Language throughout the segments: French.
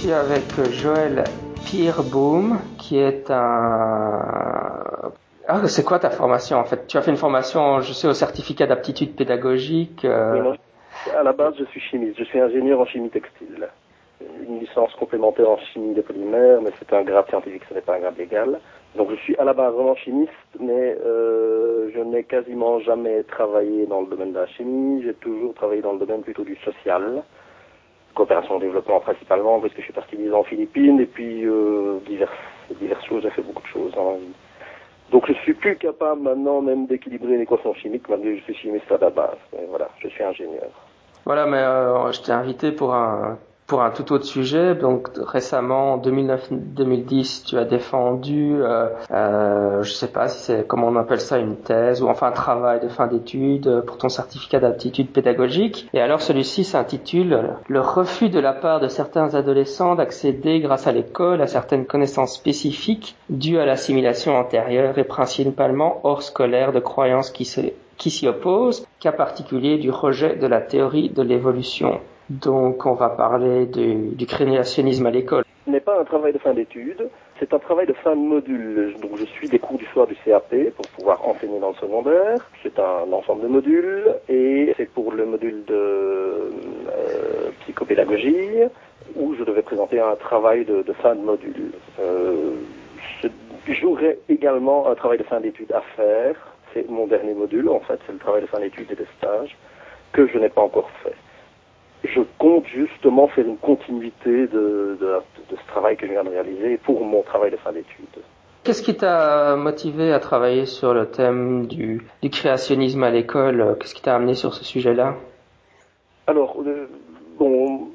suis avec Joël Pierrebaum, qui est un... Ah, c'est quoi ta formation en fait? Tu as fait une formation, je sais, au certificat d'aptitude pédagogique. Euh... À la base, je suis chimiste. Je suis ingénieur en chimie textile. Une licence complémentaire en chimie des polymères, mais c'est un grade scientifique, ce n'est pas un grade légal. Donc je suis à la base vraiment chimiste, mais euh, je n'ai quasiment jamais travaillé dans le domaine de la chimie. J'ai toujours travaillé dans le domaine plutôt du social coopération au développement principalement, parce que je suis parti vivre en Philippines, et puis euh, diverses, diverses choses, j'ai fait beaucoup de choses dans vie. Donc je suis plus capable maintenant même d'équilibrer une équation chimique, malgré que je suis chimiste à la base. Mais voilà, je suis ingénieur. Voilà, mais euh, je t'ai invité pour un pour un tout autre sujet. Donc récemment, en 2009-2010, tu as défendu, euh, euh, je sais pas si c'est comment on appelle ça, une thèse ou enfin un travail de fin d'études pour ton certificat d'aptitude pédagogique. Et alors celui-ci s'intitule Le refus de la part de certains adolescents d'accéder grâce à l'école à certaines connaissances spécifiques dues à l'assimilation antérieure et principalement hors scolaire de croyances qui s'y opposent, cas particulier du rejet de la théorie de l'évolution. Donc on va parler du, du à l'école. Ce n'est pas un travail de fin d'études, c'est un travail de fin de module. Donc je suis des cours du soir du CAP pour pouvoir enseigner dans le secondaire. C'est un ensemble de modules et c'est pour le module de euh, psychopédagogie où je devais présenter un travail de, de fin de module. Euh, J'aurais également un travail de fin d'études à faire. C'est mon dernier module en fait, c'est le travail de fin d'études et de stage que je n'ai pas encore fait je compte justement faire une continuité de, de, de, ce travail que je viens de réaliser pour mon travail de fin d'études. Qu'est-ce qui t'a motivé à travailler sur le thème du, du créationnisme à l'école? Qu'est-ce qui t'a amené sur ce sujet-là? Alors, euh, bon,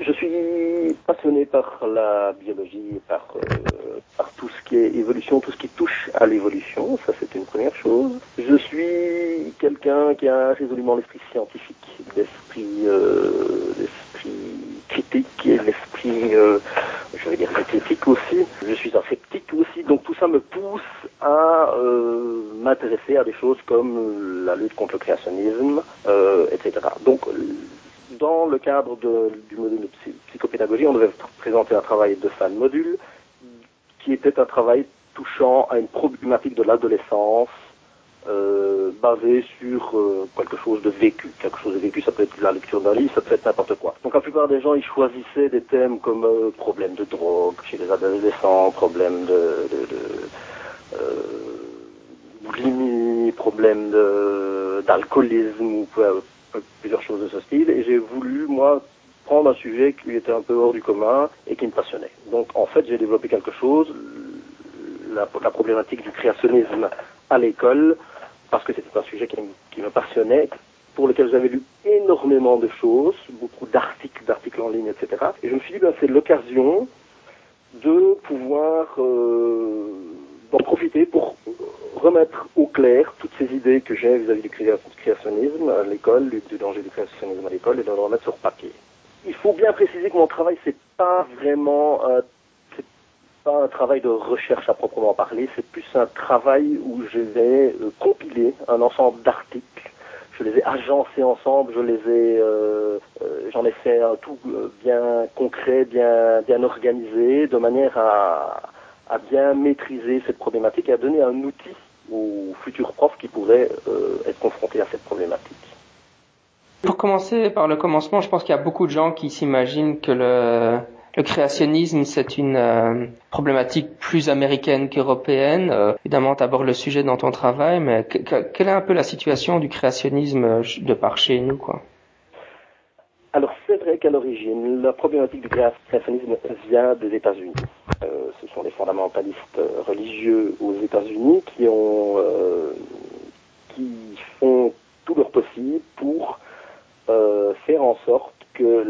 je suis passionné par la biologie, par, euh, par tout ce qui est évolution, tout ce qui touche à l'évolution, ça c'est une première chose. Je suis quelqu'un qui a résolument l'esprit scientifique, l'esprit euh, critique et l'esprit, euh, je vais dire, critique aussi. Je suis un sceptique aussi, donc tout ça me pousse à euh, m'intéresser à des choses comme la lutte contre le créationnisme, euh, etc. Donc dans le cadre de, du module de psychopédagogie, on devait présenter un travail de fin de module qui était un travail touchant à une problématique de l'adolescence euh, basée sur euh, quelque chose de vécu. Quelque chose de vécu, ça peut être la lecture d'un livre, ça peut être n'importe quoi. Donc la plupart des gens, ils choisissaient des thèmes comme euh, problème de drogue chez les adolescents, problème de, de, de problème d'alcoolisme ou plusieurs choses de ce style, et j'ai voulu, moi, prendre un sujet qui était un peu hors du commun et qui me passionnait. Donc, en fait, j'ai développé quelque chose, la, problématique du créationnisme à l'école, parce que c'était un sujet qui, qui, me passionnait, pour lequel j'avais lu énormément de choses, beaucoup d'articles, d'articles en ligne, etc. Et je me suis dit, ben, c'est l'occasion de pouvoir euh, d'en profiter pour remettre au clair toutes ces idées que j'ai vis-à-vis du créationnisme à l'école, du danger du créationnisme à l'école, et de le remettre sur papier. Il faut bien préciser que mon travail, c'est pas vraiment un, c'est pas un travail de recherche à proprement parler, c'est plus un travail où je vais euh, compiler un ensemble d'articles je les ai agencés ensemble, je les ai, euh, euh, j'en ai fait un tout bien concret, bien bien organisé, de manière à, à bien maîtriser cette problématique et à donner un outil aux futurs profs qui pourraient euh, être confrontés à cette problématique. Pour commencer par le commencement, je pense qu'il y a beaucoup de gens qui s'imaginent que le, créationnisme, c'est une euh, problématique plus américaine qu'européenne. Euh, évidemment, tu abordes le sujet dans ton travail, mais que, que, quelle est un peu la situation du créationnisme euh, de par chez nous quoi? Alors, c'est vrai qu'à l'origine, la problématique du créationnisme vient des États-Unis. Euh, ce sont les fondamentalistes euh, religieux aux États-Unis qui ont, euh, qui font tout leur possible pour faire en sorte que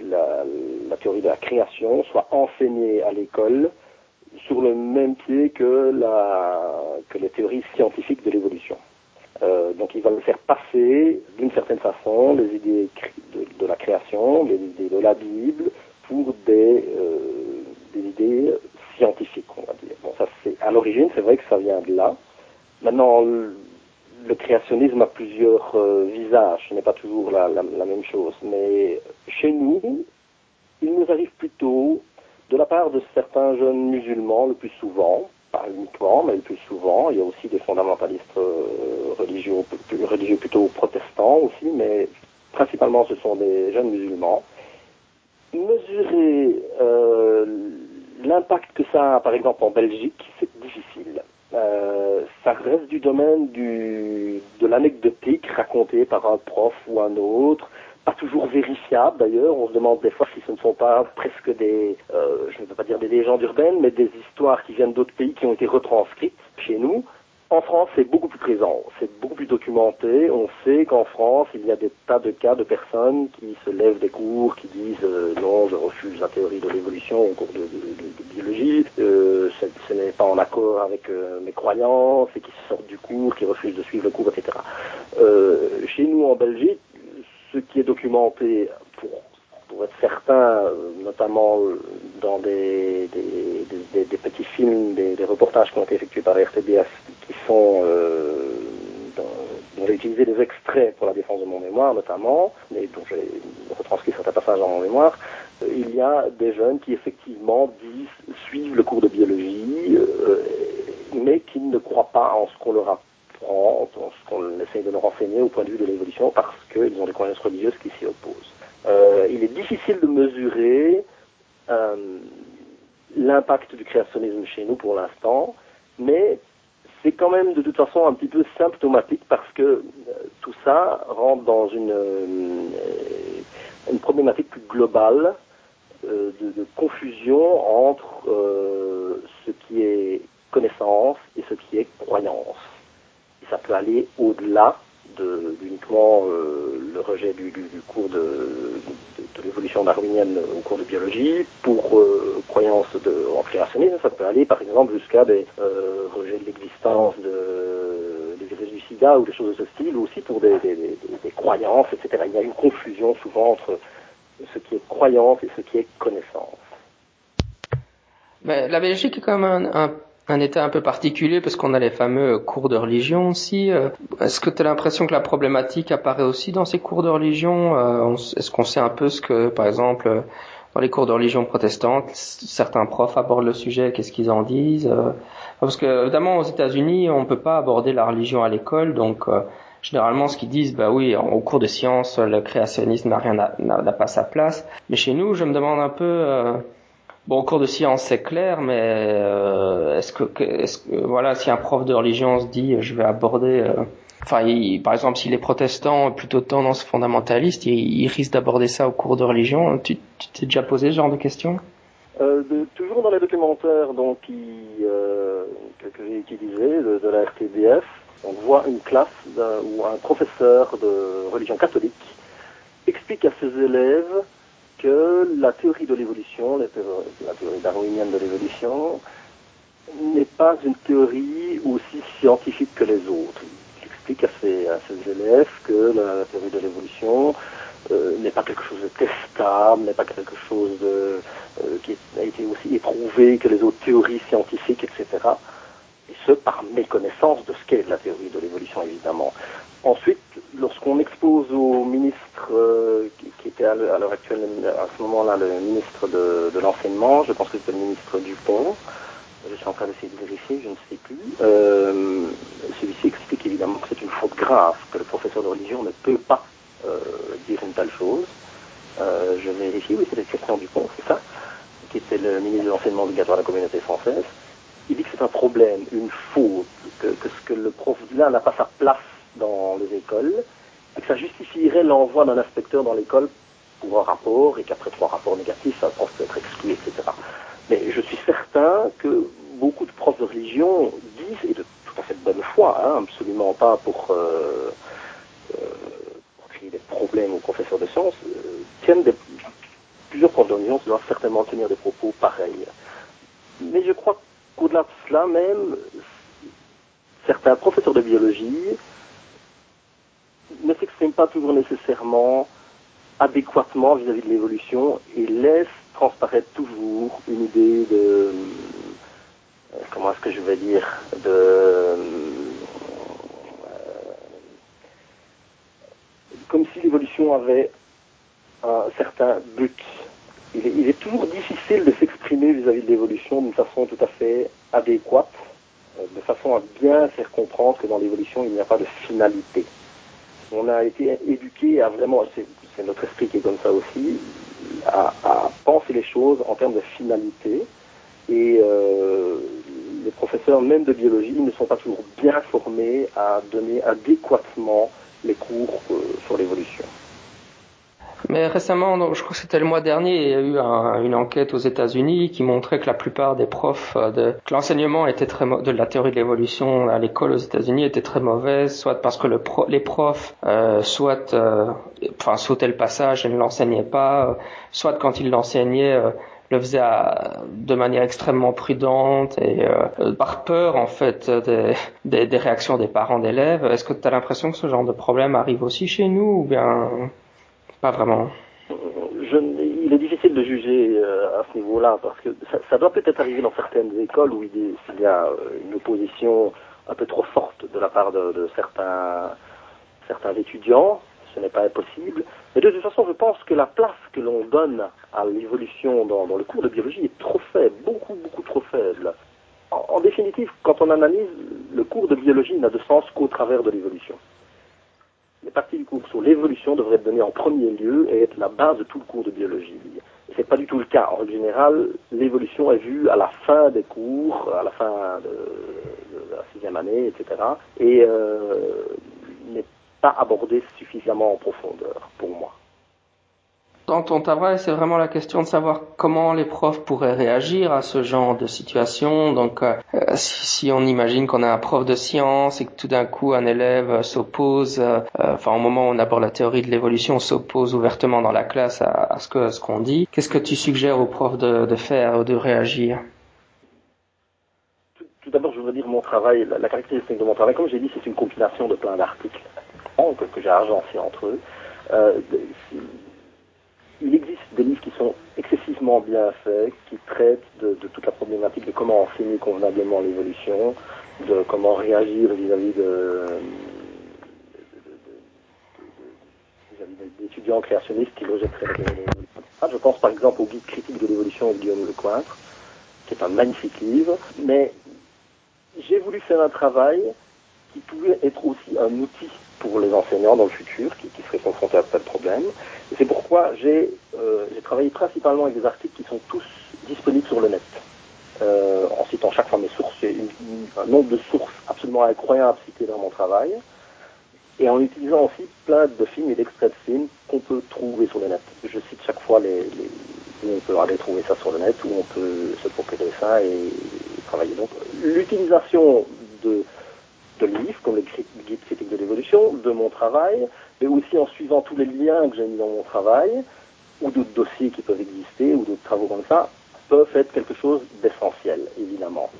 la, théorie de la création soit enseignée à l'école sur le même pied que, la, que les théories scientifiques de l'évolution. Euh, donc il va faire passer d'une certaine façon les idées de, la création, les idées de la Bible pour des, euh, des idées scientifiques, on va dire. Bon, ça c'est à l'origine, c'est vrai que ça vient de là. Maintenant, le, créationnisme a plusieurs euh, visages, ce n'est pas toujours la, même chose. Mais chez nous, il nous arrive plutôt, de la part de certains jeunes musulmans, le plus souvent, pas uniquement, mais le plus souvent. Il y a aussi des fondamentalistes euh, religieux, religieux plutôt protestants aussi, mais principalement ce sont des jeunes musulmans. Mesurer euh, l'impact que ça a, par exemple, en Belgique, c'est difficile. Euh, ça reste du domaine du, de l'anecdotique racontée par un prof ou un autre, pas toujours vérifiable d'ailleurs. On se demande des fois si ce ne sont pas presque des, euh, je ne veux pas dire des légendes urbaines, mais des histoires qui viennent d'autres pays qui ont été retranscrites chez nous. En France, c'est beaucoup plus présent, c'est beaucoup plus documenté. On sait qu'en France, il y a des tas de cas de personnes qui se lèvent des cours, qui disent euh, non, je refuse la théorie de l'évolution au cours de biologie, euh, ce n'est pas en accord avec euh, mes croyances, et qui sortent du cours, qui refusent de suivre le cours, etc. Euh, chez nous, en Belgique, ce qui est documenté pour, être certain, notamment dans des, petits films, des, reportages qui ont été effectués par RTBF, qui sont euh, dont j'ai utilisé des extraits pour la défense de mon mémoire notamment, et dont j'ai retranscrit certains passages dans mon mémoire, euh, il y a des jeunes qui effectivement disent, suivent le cours de biologie, euh, mais qui ne croient pas en ce qu'on leur apprend qu'on essaye de leur enseigner au point de vue de l'évolution parce qu'ils ont des croyances religieuses qui s'y opposent. Euh, il est difficile de mesurer euh, l'impact du créationnisme chez nous pour l'instant, mais c'est quand même de toute façon un petit peu symptomatique parce que euh, tout ça rentre dans une, problématique plus globale de, confusion entre ce qui est connaissance et ce qui est croyance ça peut aller au-delà de, uniquement euh, le rejet du, cours de, l'évolution darwinienne au cours de biologie pour euh, croyance de, en créationnisme. Ça peut aller par exemple jusqu'à des euh, rejets de l'existence de, des virus du sida ou des choses de ce style, ou aussi pour des, croyances, etc. Il y a une confusion souvent entre ce qui est croyance et ce qui est connaissance. La Belgique est quand même un un état un peu particulier parce qu'on a les fameux cours de religion aussi. Euh, est-ce que tu as l'impression que la problématique apparaît aussi dans ces cours de religion euh, Est-ce qu'on sait un peu ce que, par exemple, dans les cours de religion protestante, certains profs abordent le sujet, qu'est-ce qu'ils en disent euh, Parce que évidemment aux États-Unis, on peut pas aborder la religion à l'école, donc généralement ce qu'ils disent, bah oui, au cours de sciences, le créationnisme n'a rien, n'a pas sa place. Mais chez nous, je me demande un peu Bon, au cours de science, c'est clair, mais euh, est-ce que, est-ce que, voilà, si un prof de religion se dit, je vais aborder, euh, enfin, par exemple, s'il est protestant, plutôt tendance fondamentaliste, il, il risque d'aborder ça au cours de religion. Tu, t'es déjà posé ce genre de questions? Euh, de, Toujours dans les documentaires, donc, qui, euh, que, j'ai utilisés de, de, la RTBF, on voit une classe où un professeur de religion catholique explique à ses élèves que la théorie de l'évolution, la théorie darwinienne de l'évolution, n'est pas une théorie aussi scientifique que les autres. Il explique à ses, élèves que la théorie de l'évolution euh, n'est pas quelque chose de testable, n'est pas quelque chose euh, qui a été aussi éprouvé que les autres théories scientifiques, etc. Et ce, par méconnaissance de ce qu'est la théorie de l'évolution, évidemment. Ensuite, lorsqu'on expose au ministre euh, qui, était à l'heure actuelle, à ce moment-là, le ministre de, l'enseignement, je pense que c'était le ministre Dupont, je suis en train d'essayer de vérifier, je ne sais plus, euh, celui-ci explique évidemment que c'est une faute grave, que le professeur de religion ne peut pas euh, dire une telle chose. Je vérifie, oui, c'était Christian Dupont, c'est ça, qui était le ministre de l'enseignement obligatoire de la communauté française. Il dit que c'est un problème, une faute, que, que ce que le prof dit là n'a pas sa place dans les écoles, et que ça justifierait l'envoi d'un inspecteur dans l'école pour un rapport, et qu'après trois rapports négatifs, un prof peut être exclu, etc. Mais je suis certain que beaucoup de profs de religion disent, et de tout à fait de bonne foi, hein, absolument pas pour, euh, euh, pour créer des problèmes aux professeurs de sciences, euh, tiennent plusieurs profs de religion doivent certainement tenir des propos pareils. Mais je crois qu'au-delà de cela même, certains professeurs de biologie ne s'expriment pas toujours nécessairement adéquatement vis-à-vis de l'évolution et laissent transparaître toujours une idée de euh, comment est-ce que je vais dire de euh, comme si l'évolution avait un certain but. Il est, toujours difficile de s'exprimer vis-à-vis de l'évolution d'une façon tout à fait adéquate, euh, de façon à bien faire comprendre que dans l'évolution, il n'y a pas de finalité. On a été éduqué à vraiment, c'est notre esprit qui est comme ça aussi, à, penser les choses en termes de finalité. Et euh, les professeurs même de biologie ne sont pas toujours bien formés à donner adéquatement les cours euh, sur l'évolution. Mais récemment, je crois que c'était le mois dernier, il y a eu une enquête aux États-Unis qui montrait que la plupart des profs, euh, de, que l'enseignement était très de la théorie de l'évolution à l'école aux États-Unis était très mauvaise, soit parce que le les profs, euh, soit, euh, enfin, sautaient le passage et ne l'enseignaient pas, soit quand ils l'enseignaient, le faisaient de manière extrêmement prudente et par peur en fait des, des, des réactions des parents d'élèves. Est-ce que tu as l'impression que ce genre de problème arrive aussi chez nous ou bien pas vraiment. Je, il est difficile de juger euh, à ce niveau-là parce que ça, doit peut-être arriver dans certaines écoles où il, y a euh, une opposition un peu trop forte de la part de, certains, certains étudiants. Ce n'est pas impossible. Mais de toute façon, je pense que la place que l'on donne à l'évolution dans, le cours de biologie est trop faible, beaucoup, beaucoup trop faible. en définitive, quand on analyse, le cours de biologie n'a de sens qu'au travers de l'évolution les parties du cours sur l'évolution devraient être données en premier lieu et être la base de tout le cours de biologie. Et c'est pas du tout le cas. En général, l'évolution est vue à la fin des cours, à la fin de, la sixième année, etc. Et euh, n'est pas abordée suffisamment en profondeur dans ton travail, c'est vraiment la question de savoir comment les profs pourraient réagir à ce genre de situation. Donc, euh, si, on imagine qu'on a un prof de science et que tout d'un coup un élève s'oppose, euh, enfin au moment où on aborde la théorie de l'évolution, s'oppose ouvertement dans la classe à, ce que ce qu'on dit, qu'est-ce que tu suggères aux profs de, faire ou de réagir? Tout, d'abord, je voudrais dire mon travail, la, caractéristique de mon travail, comme j'ai dit, c'est une compilation de plein d'articles que, que j'ai agencés entre eux. Euh, il existe des livres qui sont excessivement bien faits, qui traitent de, toute la problématique de comment enseigner convenablement l'évolution, de comment réagir vis-à-vis de, d'étudiants créationnistes qui rejetteraient l'évolution. Je pense par exemple au guide critique de l'évolution de Guillaume Lecointre, qui est un magnifique livre, mais j'ai voulu faire un travail qui pouvait être aussi un outil pour les enseignants dans le futur qui, seraient confrontés à tel problème. C'est pourquoi j'ai euh, travaillé principalement avec des articles qui sont tous disponibles sur le net. Euh, en citant chaque fois mes sources, j'ai un nombre de sources absolument incroyable citées dans mon travail, et en utilisant aussi plein de films et d'extraits de films qu'on peut trouver sur le net. Je cite chaque fois les, les où on peut aller trouver ça sur le net, où on peut se procurer ça et travailler. Donc l'utilisation de comme le guide critique de l'évolution, de mon travail, mais aussi en suivant tous les liens que j'ai mis dans mon travail, ou d'autres dossiers qui peuvent exister, ou d'autres travaux comme ça, peuvent être quelque chose d'essentiel, évidemment.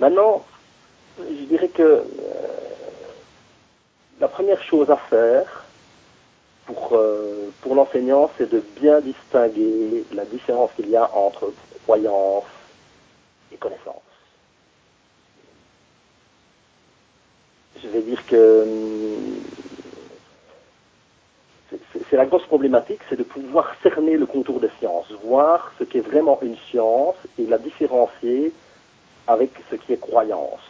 Maintenant, je dirais que euh, la première chose à faire pour, euh, pour l'enseignant, c'est de bien distinguer la différence qu'il y a entre croyance et connaissance. Je vais dire que hum, c'est la grosse problématique, c'est de pouvoir cerner le contour des sciences, voir ce qui est vraiment une science et la différencier avec ce qui est croyance.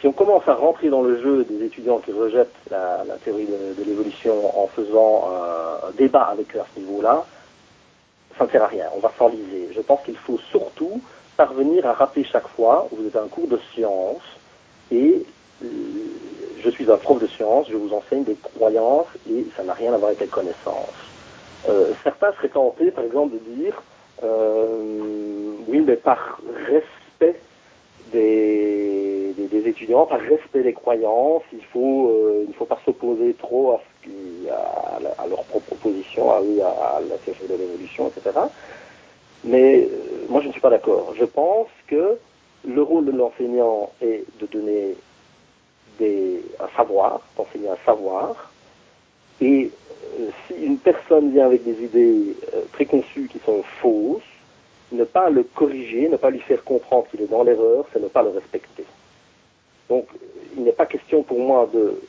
Si on commence à rentrer dans le jeu des étudiants qui rejettent la, théorie de, l'évolution en faisant un, débat avec eux à ce niveau-là, ça ne sert à rien, on va s'enliser. Je pense qu'il faut surtout parvenir à rappeler chaque fois, vous êtes un cours de science, et euh, je suis un prof de sciences, je vous enseigne des croyances et ça n'a rien à voir avec les connaissances. Euh, certains seraient tentés, par exemple, de dire euh, oui, mais par respect des, étudiants, par respect des croyances, il faut euh, ne faut pas s'opposer trop à, ce qui, à, à, leur propre position, à, la théorie de l'évolution, etc. Mais moi, je ne suis pas d'accord. Je pense que le rôle de l'enseignant est de donner des, un savoir, d'enseigner un savoir, et euh, si une personne vient avec des idées euh, préconçues qui sont fausses, ne pas le corriger, ne pas lui faire comprendre qu'il est dans l'erreur, c'est ne pas le respecter. Donc, il n'est pas question pour moi de,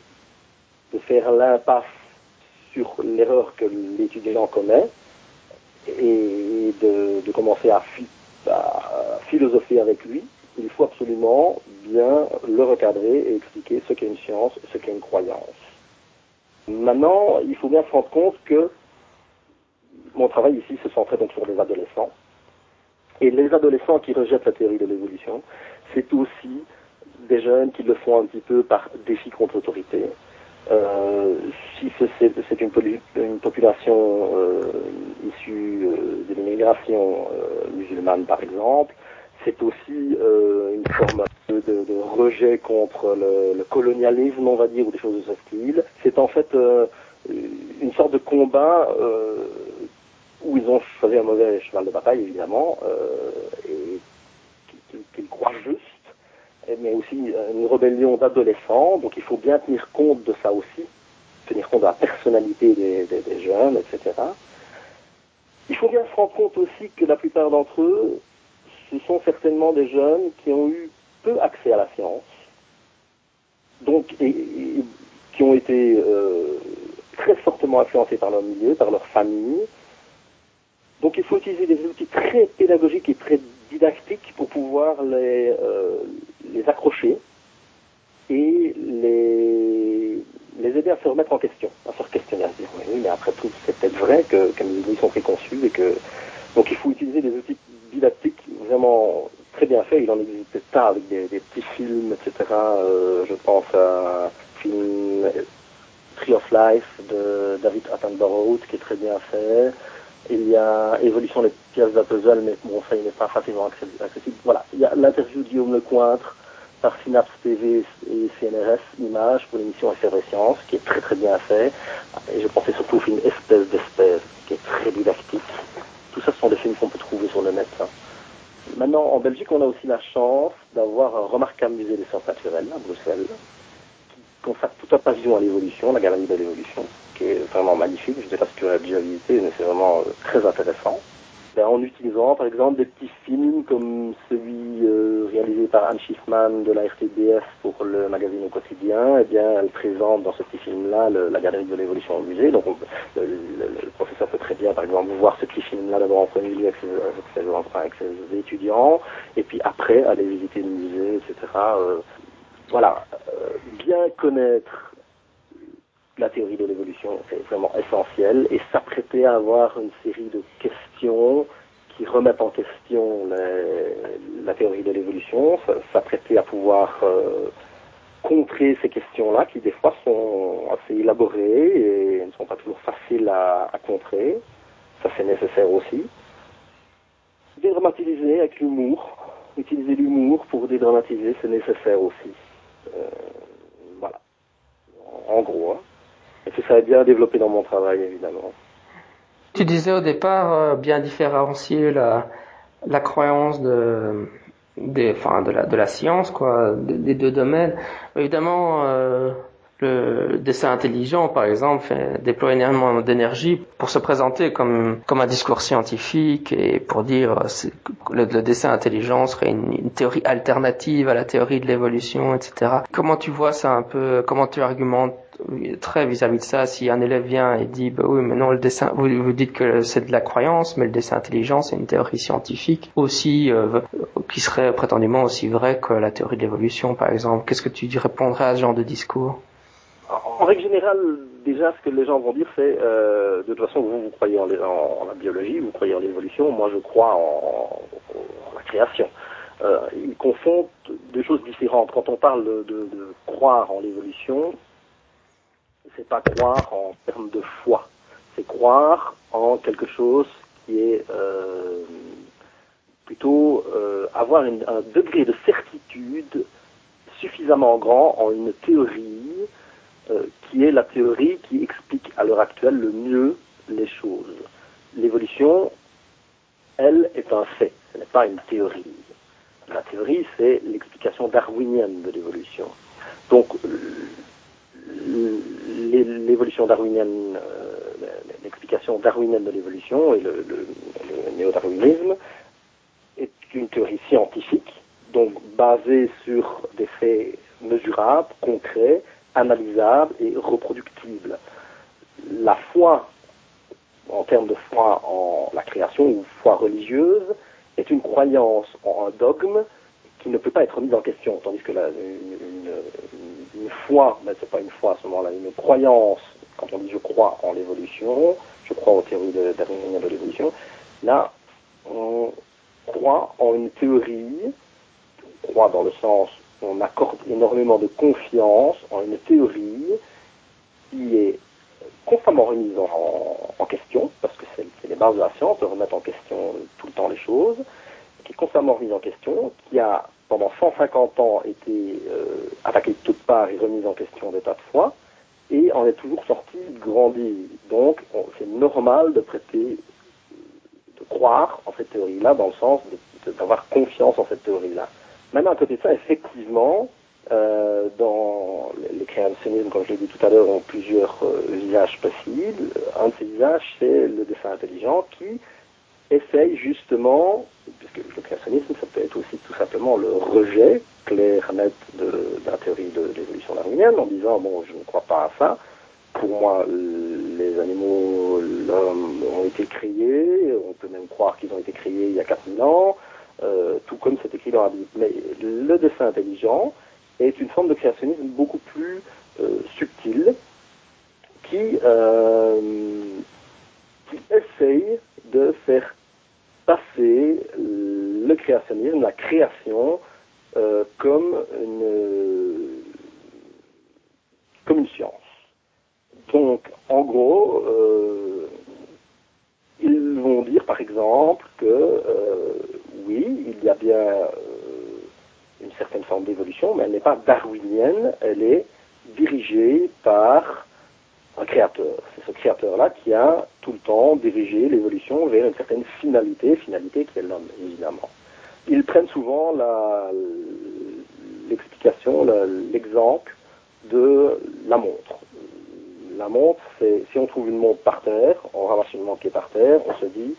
de faire l'impasse sur l'erreur que l'étudiant commet et de, de commencer à, à, philosopher avec lui. Il faut absolument bien le recadrer et expliquer ce qu'est une science, ce qu'est une croyance. Maintenant, il faut bien se rendre compte que mon travail ici se centrait donc sur les adolescents. Et les adolescents qui rejettent la théorie de l'évolution, c'est aussi des jeunes qui le font un petit peu par défi contre autorité. Euh, si c'est une, population euh, issue euh, de l'immigration musulmane, par exemple, c'est aussi euh, une forme de, rejet contre le, colonialisme, on va dire, ou des choses de ce style. C'est en fait une sorte de combat où ils ont choisi un mauvais cheval de bataille, évidemment, et qu'ils croient juste mais aussi une rébellion d'adolescents, donc il faut bien tenir compte de ça aussi, tenir compte de la personnalité des, jeunes, etc. Il faut bien se rendre compte aussi que la plupart d'entre eux, ce sont certainement des jeunes qui ont eu peu accès à la science, donc qui ont été euh, très fortement influencés par leur milieu, par leur famille. Donc il faut utiliser des outils très pédagogiques et très didactiques pour pouvoir les, euh, les accrocher et les, les aider à se remettre en question, à se questionner, à se dire oui, mais après tout, c'est peut-être vrai que, nos idées sont préconçues et que donc il faut utiliser des outils didactiques vraiment très bien faits. Il en existe tas avec des, petits films, etc. Euh, je pense à film Tree of Life de David Attenborough qui est très bien fait. Il y a Évolution des pièces de puzzle, mais bon, ça, il n'est pas facilement accessible. Voilà. Il y a l'interview de Guillaume Lecointre par Synapse TV et CNRS Images pour l'émission Effervescence, qui est très très bien fait. Et je pensais surtout au film Espèce d'espèce, qui est très didactique. Tout ça, ce sont des films qu'on peut trouver sur le net. Hein. Maintenant, en Belgique, on a aussi la chance d'avoir un remarquable musée des sciences naturelles à Bruxelles, qui consacre toute un pavillon à l'évolution, la galerie de l'évolution qui est vraiment magnifique. Je ne sais pas si tu as déjà visité, mais c'est vraiment euh, très intéressant. En utilisant par exemple des petits films comme celui euh, réalisé par Anne Schiffman de la RTBF pour le magazine au quotidien, eh bien elle présente dans ce petit film-là la galerie de l'évolution au musée. Donc on, le, professeur peut très bien par exemple voir ce petit film-là d'abord en premier lieu avec ses, étudiants, et puis après aller visiter le musée, etc. Euh, voilà, euh, bien connaître la théorie de l'évolution est vraiment essentielle et s'apprêter à avoir une série de questions qui remettent en question la théorie de l'évolution, s'apprêter à pouvoir euh, contrer ces questions-là qui des fois sont assez élaborées et ne sont pas toujours faciles à, à contrer. Ça c'est nécessaire aussi. Dédramatiser avec l'humour, utiliser l'humour pour dédramatiser, c'est nécessaire aussi. Euh, voilà. En gros. Hein. Et tout ça est bien développé dans mon travail, évidemment. Tu disais au départ euh, bien différencier la, la croyance de, des, enfin, de, la, de la science, quoi, des, deux domaines. Évidemment, euh, le dessin intelligent, par exemple, déploie énormément d'énergie pour se présenter comme, comme un discours scientifique et pour dire que le, le dessin intelligent serait une, une, théorie alternative à la théorie de l'évolution, etc. Comment tu vois ça un peu Comment tu argumentes très vis-à-vis -vis de ça Si un élève vient et dit, bah oui, mais non, le dessin, vous, dites que c'est de la croyance, mais le dessin intelligent, c'est une théorie scientifique aussi, euh, qui serait prétendument aussi vraie que la théorie de l'évolution, par exemple. Qu'est-ce que tu répondrais à ce genre de discours? En règle générale, déjà, ce que les gens vont dire, c'est euh, de toute façon, vous, vous croyez en, la biologie, vous croyez en l'évolution, moi, je crois en, la création. Euh, ils confondent deux choses différentes. Quand on parle de croire en l'évolution, c'est pas croire en termes de foi, c'est croire en quelque chose qui est euh, plutôt euh, avoir un degré de certitude suffisamment grand en une théorie euh, qui est la théorie qui explique à l'heure actuelle le mieux les choses. L'évolution elle, est un fait, ce n'est pas une théorie. La théorie, c'est l'explication darwinienne de l'évolution. Donc, l'évolution darwinienne, euh, l'explication darwinienne de l'évolution et le, le, le néo-darwinisme est une théorie scientifique, donc basée sur des faits mesurables, concrets, analysables et reproductibles. La foi, en termes de foi en la création ou foi religieuse, est une croyance en un dogme ne peut pas être mise en question, tandis que la, une, une, une, foi, pas une foi à ce moment-là, une croyance, quand on dit je crois en l'évolution, je crois aux théories de, de, de l'évolution, là, on croit en une théorie, on croit dans le sens où on accorde énormément de confiance en une théorie qui est constamment remise en, en question, parce que c'est les bases de la science, de remettre en question tout le temps les choses, qui est constamment remise en question, qui a pendant 150 ans été euh, attaquée de toutes parts et remise en question des tas de fois, et en est toujours sorti grandi. Donc c'est normal de prêter, de croire en cette théorie-là, dans le sens d'avoir confiance en cette théorie-là. Même à côté de ça, effectivement, euh, dans les créationnismes, comme je l'ai dit tout à l'heure, ont plusieurs euh, visages possibles. Un de ces visages, c'est le dessin intelligent qui essaye justement, le créationnisme, ça peut être aussi tout simplement le rejet clair, net de, de la théorie de l'évolution darwinienne, en disant, bon, je ne crois pas à ça. Pour moi, les animaux, l'homme ont été créés, on peut même croire qu'ils ont été créés il y a 4000 ans, euh, tout comme c'est écrit dans la Bible. Mais le dessin intelligent est une forme de créationnisme beaucoup plus euh, subtile, qui, euh, qui essaye de faire passer le créationnisme, la création, euh, comme une comme une science. Donc, en gros, euh, ils vont dire, par exemple, que euh, oui, il y a bien une certaine forme d'évolution, mais elle n'est pas darwinienne, elle est dirigée par un créateur. C'est ce créateur-là qui a tout le temps dirigé l'évolution vers une certaine finalité, finalité qui est l'homme, évidemment. Ils prennent souvent l'explication, l'exemple de la montre. La montre, c'est si on trouve une montre par terre, on ramasse une montre qui est par terre, on se dit,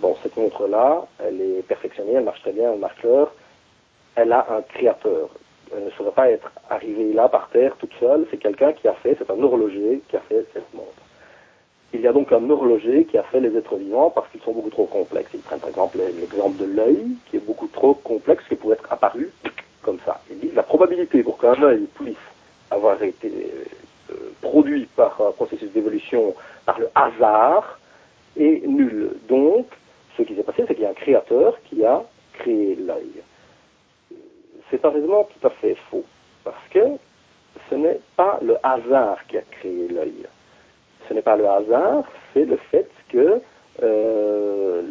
bon, cette montre-là, elle est perfectionnée, elle marche très bien, elle marche l'heure, elle a un créateur. Ne saurait pas être arrivée là par terre toute seule, c'est quelqu'un qui a fait, c'est un horloger qui a fait cette montre. Il y a donc un horloger qui a fait les êtres vivants parce qu'ils sont beaucoup trop complexes. Ils prennent par exemple l'exemple de l'œil, qui est beaucoup trop complexe, qui pourrait être apparu comme ça. Ils disent la probabilité pour qu'un œil puisse avoir été euh, produit par un processus d'évolution par le hasard est nulle. Donc, ce qui s'est passé, c'est qu'il y a un créateur qui a créé l'œil c'est un raisonnement tout à fait faux, parce que ce n'est pas le hasard qui a créé l'œil. Ce n'est pas le hasard, c'est le fait que euh,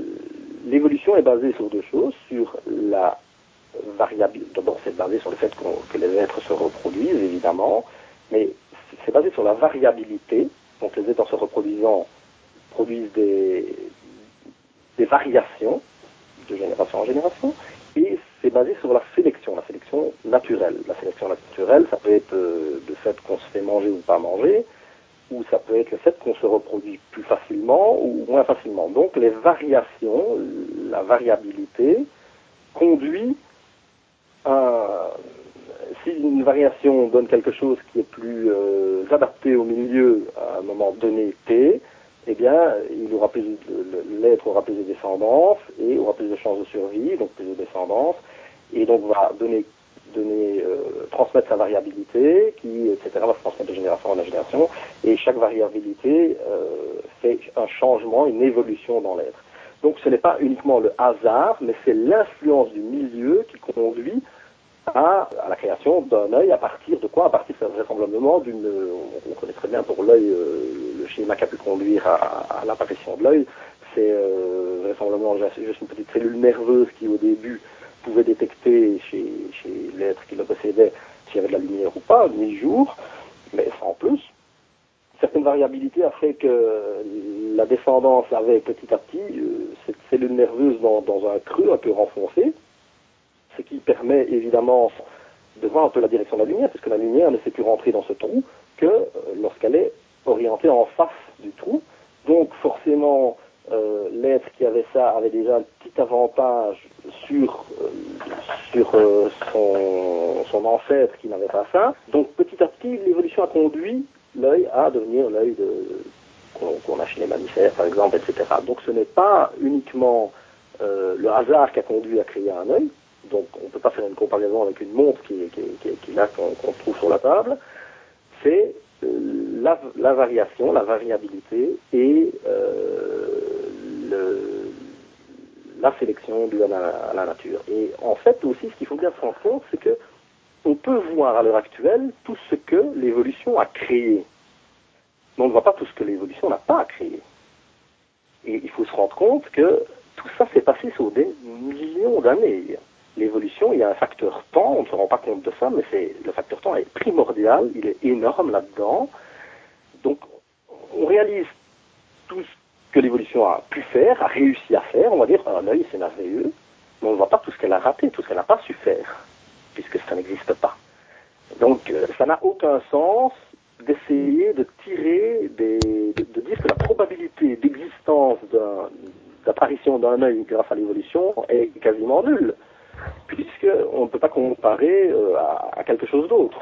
l'évolution est basée sur deux choses, sur la variabilité. D'abord, c'est basé sur le fait que les êtres se reproduisent, évidemment, mais c'est basé sur la variabilité. Donc, les êtres se reproduisant produisent des, variations de génération en génération, c'est basé sur la sélection, la sélection naturelle. La sélection naturelle, ça peut être euh, le fait qu'on se fait manger ou pas manger, ou ça peut être le fait qu'on se reproduit plus facilement ou moins facilement. Donc les variations, la variabilité, conduit à... Si une variation donne quelque chose qui est plus euh, adapté au milieu à un moment donné T, eh bien, il aura plus l'être aura plus de descendance et aura plus de chances de survie, donc plus de descendance, et donc va donner, donner euh, transmettre sa variabilité, qui, etc., va se transmettre de génération en génération, et chaque variabilité euh, fait un changement, une évolution dans l'être. Donc ce n'est pas uniquement le hasard, mais c'est l'influence du milieu qui conduit à, à, la création d'un œil à partir de quoi? À partir vraisemblablement d'une. On, on, connaît très bien pour l'œil euh, le schéma qui a pu conduire à, à l'apparition de l'œil. C'est euh, vraisemblablement juste une petite cellule nerveuse qui au début pouvait détecter chez, chez l'être qui le possédait s'il y avait de la lumière ou pas, nuit-jour, mais sans plus. Certaines variabilités a fait que la descendance avait petit à petit, euh, cette cellule nerveuse dans, un creux un peu renfoncé, ce qui permet évidemment de voir un peu la direction de la lumière, puisque la lumière ne fait plus rentrer dans ce trou que euh, lorsqu'elle est orientée en face du trou. Donc forcément, euh, l'être qui avait ça avait déjà un petit avantage sur, euh, sur euh, son, ancêtre qui n'avait pas ça. Donc petit à petit, l'évolution a conduit l'œil à devenir l'œil de qu'on a chez les mammifères, par exemple, etc. Donc ce n'est pas uniquement le hasard qui a conduit à créer un œil. Donc on ne peut pas faire une comparaison avec une montre qui, qui là qu'on trouve sur la table. C'est la, variation, la variabilité et la sélection due à la, nature. Et en fait aussi, ce qu'il faut bien se rendre compte, c'est que on peut voir à l'heure actuelle tout ce que l'évolution a créé. Mais on ne voit pas tout ce que l'évolution n'a pas créé. Et il faut se rendre compte que tout ça s'est passé sur des millions d'années. L'évolution, il y a un facteur temps, on ne se rend pas compte de ça, mais c'est le facteur temps est primordial, il est énorme là-dedans. Donc, on réalise tout que l'évolution a pu faire, a réussi à faire, on va dire, un œil, c'est merveilleux, mais on ne voit pas tout ce qu'elle a raté, tout ce qu'elle n'a pas su faire, puisque ça n'existe pas. Donc, euh, ça n'a aucun sens d'essayer de tirer des, de, dire que la probabilité d'existence d'apparition d'un œil grâce à l'évolution est quasiment nulle, puisqu'on ne peut pas comparer euh, à, à, quelque chose d'autre,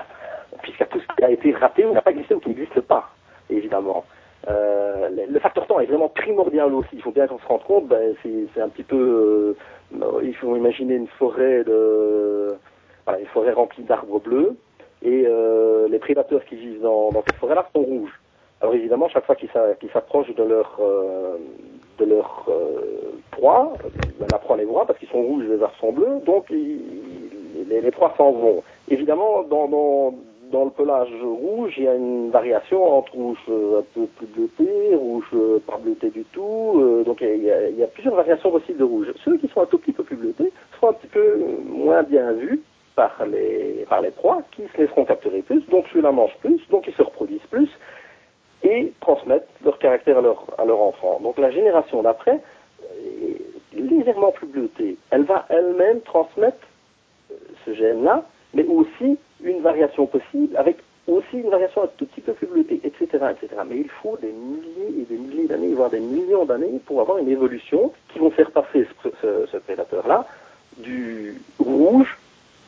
puisqu'il y a tout ce qui a été raté ou n'a pas existé ou qui n'existe pas, évidemment. Euh, le, facteur temps est vraiment primordial aussi. Il faut bien qu'on se rende compte, ben, c'est un petit peu, euh, il faut imaginer une forêt de, voilà, une forêt remplie d'arbres bleus et euh, les prédateurs qui vivent dans, dans cette forêt-là sont rouges. Alors évidemment, chaque fois qu'ils s'approchent de leur euh, de leur euh, proie, ben, la proie les voit parce qu'ils sont rouges, les arbres sont bleus, donc ils, les, les, proies s'en vont. Évidemment, dans, dans, dans le pelage rouge, il y a une variation entre rouge un peu plus bleuté, rouge pas bleuté du tout. donc il y, a, plusieurs variations possibles de rouge. Ceux qui sont un tout petit peu plus bleutés seront un petit peu moins bien vus par les, par les proies qui se laisseront capturer plus, donc ceux-là mangent plus, donc ils se reproduisent plus et transmettent leur caractère à leur, à enfant. Donc la génération d'après, légèrement plus bleutée, elle va elle-même transmettre ce gène-là, mais aussi une variation possible avec aussi une variation un tout petit peu plus bleutée, etc., etc. Mais il faut des milliers et des milliers d'années, voire des millions d'années pour avoir une évolution qui vont faire passer ce, prédateur-là du rouge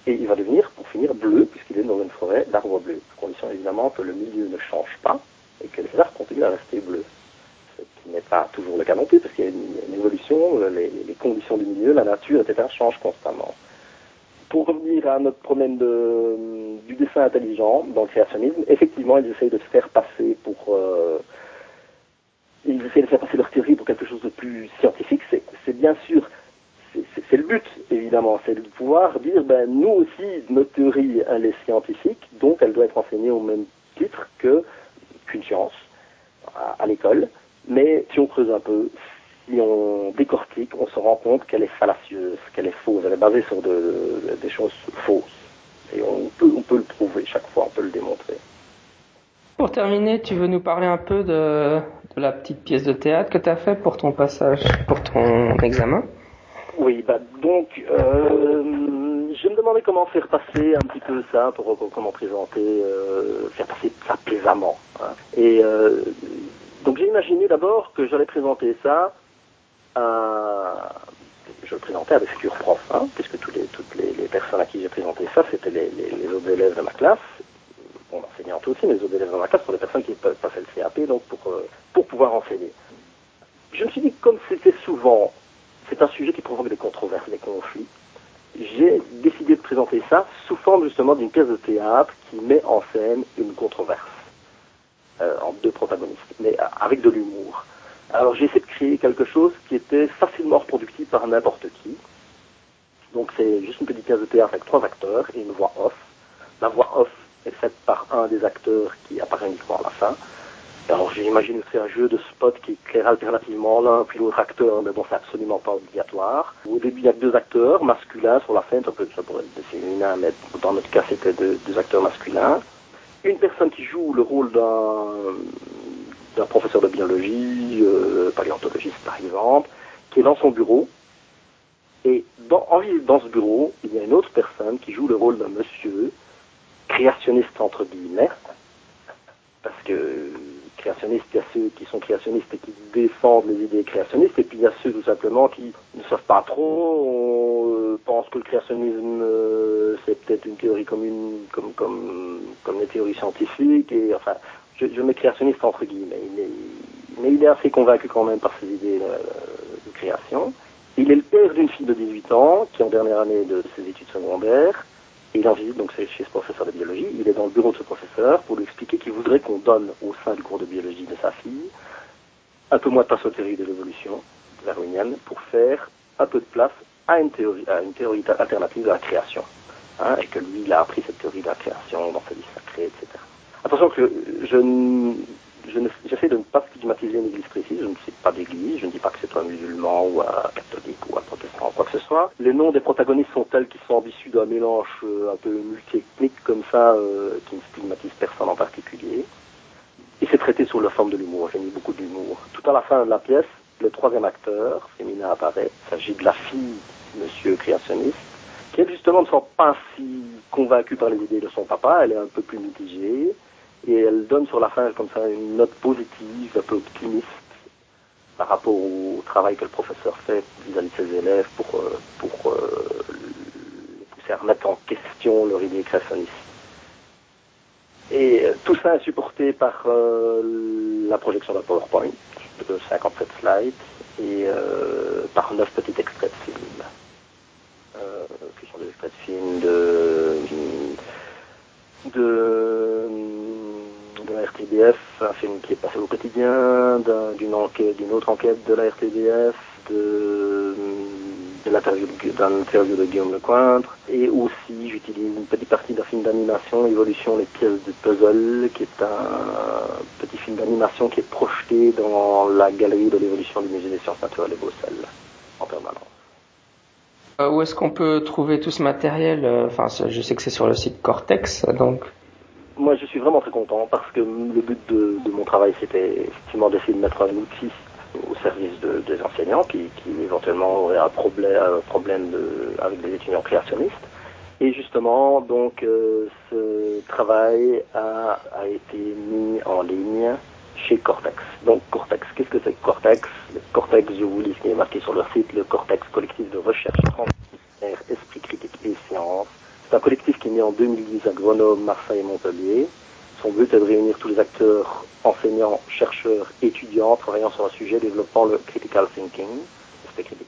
et il va devenir, pour finir, bleu, puisqu'il est dans une forêt d'arbres bleus. À condition évidemment que le milieu ne change pas et que les arbres continuent à rester bleus. Ce qui n'est pas toujours le cas non plus, parce qu'il y a une, évolution, les, conditions du milieu, la nature, etc., changent constamment. Pour revenir à notre problème de, du dessin intelligent dans le créationnisme, effectivement, ils essayent de se faire passer pour... Euh, ils essayent de faire passer leur théorie pour quelque chose de plus scientifique. C'est bien sûr c'est le but, évidemment, c'est de pouvoir dire, ben, nous aussi, notre théorie, elle est scientifique, donc elle doit être enseignée au même titre qu'une science à, à l'école. Mais si on creuse un peu, si on décortique, on se rend compte qu'elle est fallacieuse, qu'elle est fausse, elle est basée sur de, de, des choses fausses. Et on peut, on peut le prouver chaque fois, on peut le démontrer. Pour terminer, tu veux nous parler un peu de, de la petite pièce de théâtre que tu as fait pour ton passage, pour ton examen? Oui, bah donc euh, je me demandais comment faire passer un petit peu ça, pour, pour comment présenter, euh, faire passer ça plaisamment. Hein. Et euh, donc j'ai imaginé d'abord que j'allais présenter ça à, je le présentais à des futurs profs, hein, puisque toutes les, personnes à qui j'ai présenté ça, c'était les, autres élèves de ma classe, bon, enseignantes aussi, mais les autres élèves de ma classe sont des personnes qui peuvent passer le CAP, donc pour, pour pouvoir enseigner. Je me suis dit, comme c'était souvent c'est un sujet qui provoque des controverses, des conflits. J'ai décidé de présenter ça sous forme justement d'une pièce de théâtre qui met en scène une controverse euh, entre deux protagonistes, mais avec de l'humour. Alors j'ai essayé de créer quelque chose qui était facilement reproductible par n'importe qui. Donc c'est juste une petite pièce de théâtre avec trois acteurs et une voix off. La voix off est faite par un des acteurs qui apparaît uniquement à la fin. Alors j'imagine que c'est un jeu de spot qui éclaire alternativement l'un puis l'autre acteur, mais bon c'est absolument pas obligatoire. Au début il y a deux acteurs masculins, sur la fin ça, pourrait être féminin, mais dans notre cas c'était deux, acteurs masculins. Une personne qui joue le rôle d'un d'un professeur de biologie, euh, paléontologiste par exemple, qui est dans son bureau. Et dans, dans ce bureau, il y a une autre personne qui joue le rôle d'un monsieur créationniste entre guillemets, parce que créationnistes, il y a ceux qui sont créationnistes et qui défendent les idées créationnistes, et puis il y a ceux tout simplement qui ne savent pas trop, on, euh, pensent que le créationnisme euh, c'est peut-être une théorie commune comme comme comme les théories scientifiques, et enfin je, mets créationniste entre guillemets, mais il est assez convaincu quand même par ses idées euh, de création. Il est le père d'une fille de 18 ans qui est en dernière année de ses études secondaires il en visite donc chez ce professeur de biologie. Il est dans le bureau de ce professeur pour lui expliquer qu'il voudrait qu'on donne au sein du cours de biologie de sa fille un peu moins de théories de l'évolution darwinienne pour faire un peu de place à une théorie, à une théorie alternative de la création. Hein, et que lui, il a appris cette théorie de la création dans sa vie sacrée, etc. Attention que je j'essaie de ne pas stigmatiser une église précise, je ne sais pas d'église, je ne dis pas que c'est un musulman ou un catholique ou un protestant ou quoi que ce soit. Les noms des protagonistes sont tels qu'ils sont issus d'un mélange euh, un peu multi-ethnique comme ça, euh, qui ne stigmatise personne en particulier. Et c'est traité sous la forme de l'humour, j'ai mis beaucoup d'humour. Tout à la fin de la pièce, le troisième acteur, féminin apparaît, il s'agit de la fille monsieur créationniste, qui justement ne sont pas si convaincue par les idées de son papa, elle est un peu plus mitigée, et elle donne sur la fin comme ça une note positive, un peu optimiste par rapport au travail que le professeur fait vis-à-vis de ses élèves pour, euh, pour euh, pousser à remettre en question leur idée créationniste. Et euh, tout ça est supporté par la projection d'un PowerPoint de 57 slides et par 9 petits extraits de films. qui sont des extraits de films de, de de la RTBF, un film qui est passé au quotidien, d'une enquête, autre enquête de la RTBF, de, de l'interview de Guillaume Lecointre, et aussi j'utilise une petite partie d'un film d'animation, Évolution, les pièces de puzzle, qui est un petit film d'animation qui est projeté dans la galerie de l'évolution du musée des sciences naturelles de Bruxelles, en permanence. Euh, où est-ce qu'on peut trouver tout ce matériel? Euh, Enfin, je sais que c'est sur le site Cortex, donc moi, je suis vraiment très content parce que le but de, mon travail, c'était effectivement d'essayer de mettre un outil au service des enseignants qui, éventuellement auraient un problème, problème avec des étudiants créationnistes. Et justement, donc, euh, ce travail a, été mis en ligne chez Cortex. Donc, Cortex, qu'est-ce que c'est que Cortex? Le Cortex, je vous lis ce qui est marqué sur leur site, le Cortex, collectif de recherche esprit critique et sciences, c'est un collectif qui est né en 2010 à Grenoble, Marseille et Montpellier. Son but est de réunir tous les acteurs, enseignants, chercheurs, étudiants travaillant sur un sujet développant le critical thinking, l'aspect critique,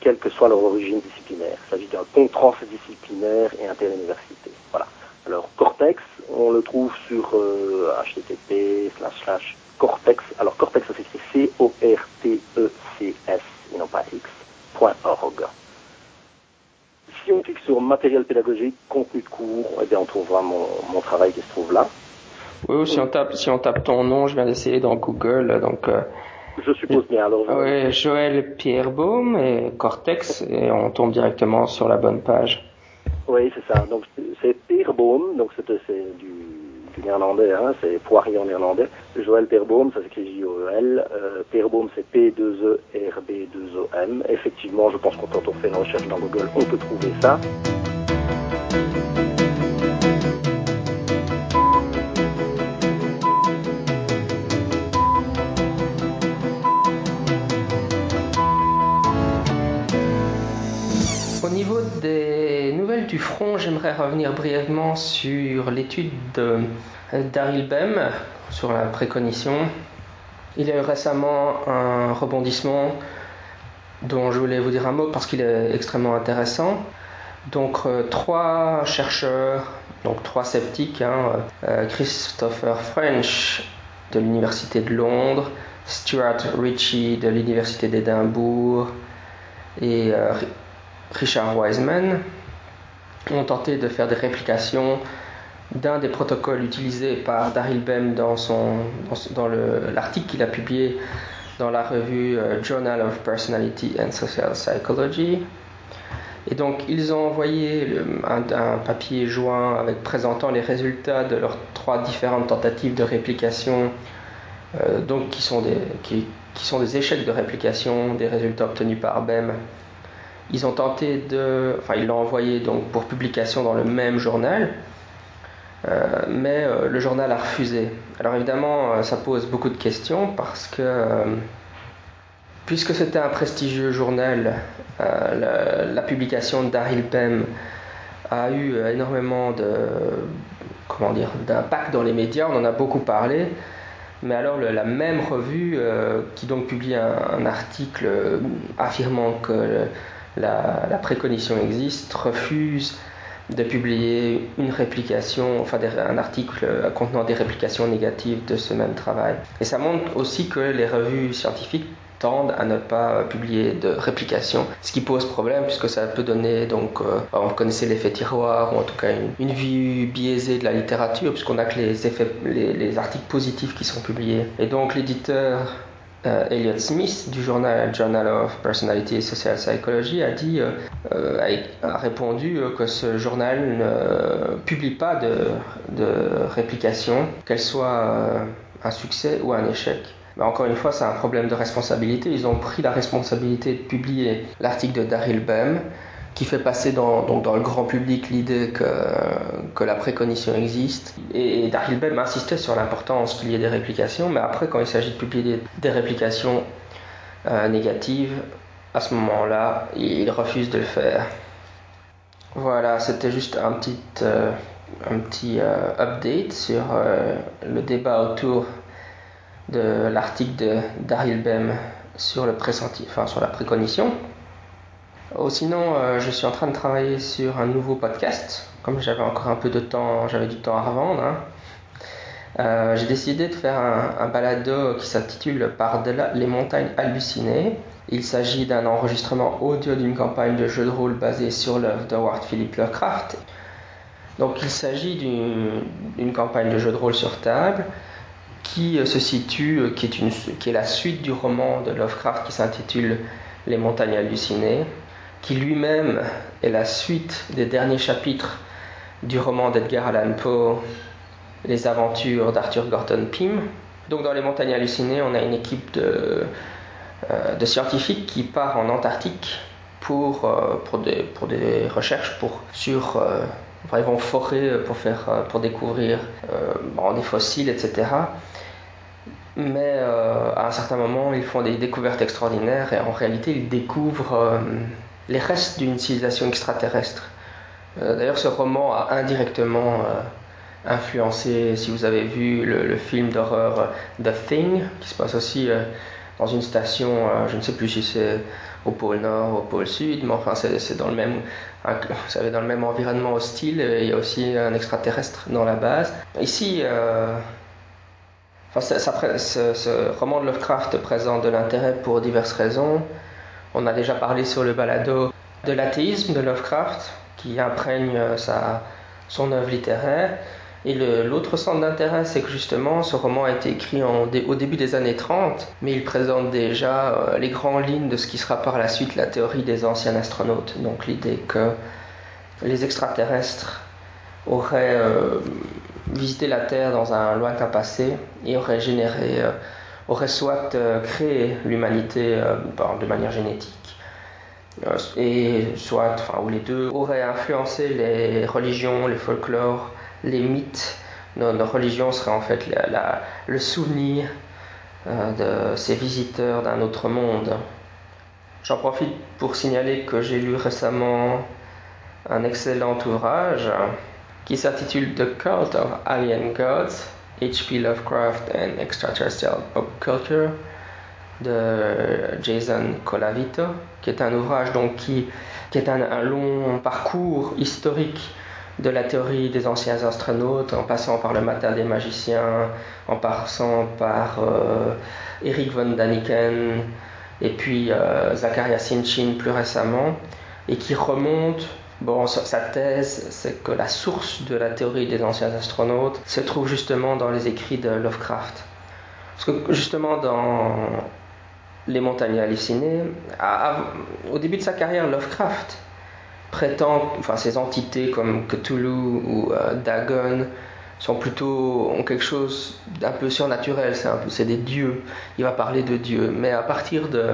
quelle que soit leur origine disciplinaire. Il s'agit d'un pont transdisciplinaire et interuniversité. Voilà. Alors Cortex, on le trouve sur euh, http slash Cortex. Alors Cortex, s'écrit C-O-R-T-E-C-S et non pas X.org si on clique sur matériel pédagogique, contenu de cours, eh bien on trouvera mon, mon travail qui se trouve là. Oui, si on tape, si on tape ton nom, je viens d'essayer dans Google, donc. Euh, je suppose bien. Alors. Oui, Joël Pierrebaum et Cortex, et on tombe directement sur la bonne page. Oui, c'est ça. Donc c'est Pierrebaum, donc c'est du néerlandais, hein, c'est poirier en néerlandais. Joël Perbaum, ça s'écrit J-O-E-L. Euh, Perbaum, c'est P-2-E-R-B-2-O-M. Effectivement, je pense que quand on fait une recherche dans Google, on peut trouver ça. Au niveau des du front, j'aimerais revenir brièvement sur l'étude de Daryl Bem sur la précognition. Il y a eu récemment un rebondissement dont je voulais vous dire un mot parce qu'il est extrêmement intéressant. Donc euh, trois chercheurs, donc trois sceptiques, hein, euh, Christopher French de l'Université de Londres, Stuart Ritchie de l'Université d'Édimbourg et euh, Richard Wiseman ont tenté de faire des réplications d'un des protocoles utilisés par Daryl Bem dans, dans l'article qu'il a publié dans la revue euh, Journal of Personality and Social Psychology. Et donc ils ont envoyé un, papier joint avec présentant les résultats de leurs trois différentes tentatives de réplication donc qui sont, des, qui, sont des échecs de réplication des résultats obtenus par BEM. Ils ont tenté de, enfin ils l'ont envoyé donc pour publication dans le même journal, euh, mais euh, le journal a refusé. Alors évidemment, euh, ça pose beaucoup de questions parce que puisque c'était un prestigieux journal, la, publication d'Aril Pem a eu énormément de comment dire d'impact dans les médias. On en a beaucoup parlé. Mais alors la même revue qui donc publie un article affirmant que la, la préconition existe refuse de publier une réplication, enfin un article contenant des réplications négatives de ce même travail. Et ça montre aussi que les revues scientifiques tendent à ne pas publier de réplication, ce qui pose problème puisque ça peut donner donc, euh, on connaissait l'effet tiroir ou en tout cas une, une vue biaisée de la littérature puisqu'on n'a que les effets, les articles positifs qui sont publiés. Et donc l'éditeur euh, Elliot Smith du journal Journal of Personality and Social Psychology a dit, euh, euh a, répondu que ce journal ne publie pas de, réplication, qu'elle soit un succès ou un échec. Mais encore une fois, c'est un problème de responsabilité. Ils ont pris la responsabilité de publier l'article de Daryl Bem qui fait passer dans, le grand public l'idée que, la préconition existe. Et, et Daryl Bem insistait sur l'importance qu'il y ait des réplications, mais après, quand il s'agit de publier des, réplications euh, négatives, à ce moment-là, il refuse de le faire. Voilà, c'était juste un petit, euh, euh, update sur le débat autour de l'article de Daryl Bem sur, le enfin, sur la préconition. Oh, sinon, euh, je suis en train de travailler sur un nouveau podcast. Comme j'avais encore un peu de temps, j'avais du temps à revendre. Hein. Euh, j'ai décidé de faire un, balado qui s'intitule Par-delà les montagnes hallucinées. Il s'agit d'un enregistrement audio d'une campagne de jeu de rôle basée sur l'œuvre d'Howard Philip Lovecraft. Donc il s'agit d'une campagne de jeu de rôle sur table qui euh, se situe, qui est, une, qui est la suite du roman de Lovecraft qui s'intitule Les montagnes hallucinées qui lui-même est la suite des derniers chapitres du roman d'Edgar Allan Poe, Les aventures d'Arthur Gordon Pym. Donc dans les montagnes hallucinées, on a une équipe de, euh, scientifiques qui part en Antarctique pour, euh, des, recherches pour, sur... Euh, ils vont forer pour, faire, pour découvrir des fossiles, etc. Mais à un certain moment, ils font des découvertes extraordinaires et en réalité, ils découvrent les restes d'une civilisation extraterrestre. Euh, D'ailleurs, ce roman a indirectement euh, influencé, si vous avez vu le, film d'horreur euh, The Thing, qui se passe aussi dans une station, je ne sais plus si c'est au pôle Nord ou au pôle Sud, mais enfin c'est dans le même, dans le même environnement hostile. Et il y a aussi un extraterrestre dans la base. Ici. Enfin, ce roman de Lovecraft présente de l'intérêt pour diverses raisons. On a déjà parlé sur le balado de l'athéisme de Lovecraft, qui imprègne sa, son œuvre littéraire. Et l'autre centre d'intérêt, c'est que justement, ce roman a été écrit au début des années 30, mais il présente déjà euh, les grandes lignes de ce qui sera par la suite la théorie des anciens astronautes. Donc l'idée que les extraterrestres auraient euh, visité la Terre dans un lointain passé et auraient généré euh, aurait soit euh, créé l'humanité euh, de manière génétique, euh, et soit, enfin, ou les deux, auraient influencé les religions, les folklores, les mythes. Nos, nos religions seraient en fait le souvenir de ces visiteurs d'un autre monde. J'en profite pour signaler que j'ai lu récemment un excellent ouvrage qui s'intitule The Cult of Alien Gods H.P. Lovecraft and Extraterrestrial Pop Culture de Jason Colavito, qui est un ouvrage donc qui, qui est un, long parcours historique de la théorie des anciens astronautes, en passant par le matin des magiciens, en passant par euh, Eric von Daniken et puis euh, Sitchin plus récemment, et qui remonte Bon, sa thèse, c'est que la source de la théorie des anciens astronautes se trouve justement dans les écrits de Lovecraft. Parce que justement, dans Les montagnes hallucinées, au début de sa carrière, Lovecraft prétend, enfin ces entités comme Cthulhu ou euh, Dagon, sont plutôt ont quelque chose d'un peu surnaturel, c'est un peu c'est des dieux. Il va parler de Dieu, mais à partir de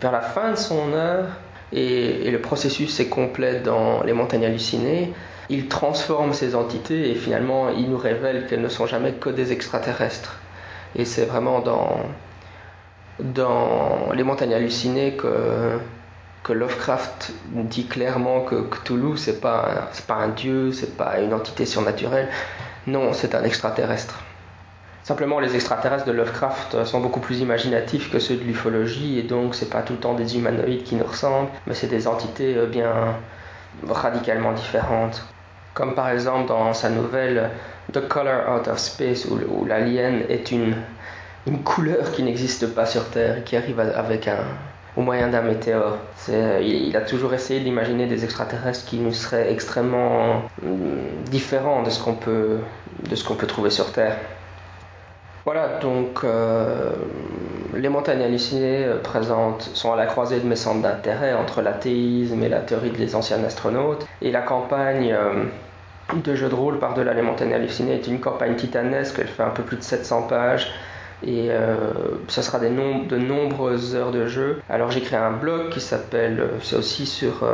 vers la fin de son œuvre et, le processus est complet dans les montagnes hallucinées, il transforme ces entités et finalement il nous révèle qu'elles ne sont jamais que des extraterrestres. Et c'est vraiment dans les montagnes hallucinées que Lovecraft dit clairement que Cthulhu c'est pas pas un dieu, c'est pas une entité surnaturelle. Non, c'est un extraterrestre. Simplement, les extraterrestres de Lovecraft sont beaucoup plus imaginatifs que ceux de l'ufologie, et donc c'est pas tout le temps des humanoïdes qui nous ressemblent, mais c'est des entités euh, bien radicalement différentes. Comme par exemple dans sa nouvelle The Color Out of Space, où, l'alien est une, une couleur qui n'existe pas sur Terre et qui arrive avec un, au moyen d'un météore. Il, a toujours essayé d'imaginer des extraterrestres qui nous seraient extrêmement mm, différents de ce qu'on peut, de ce qu'on peut trouver sur Terre. Voilà, donc euh, les montagnes hallucinées euh, présentes sont à la croisée de mes centres d'intérêt entre l'athéisme et la théorie des anciens astronautes. Et la campagne euh, de jeu de rôle par-delà les montagnes hallucinées est une campagne titanesque, elle fait un peu plus de 700 pages et euh, ça sera des de nombreuses heures de jeu. Alors j'ai créé un blog qui s'appelle, c'est aussi sur,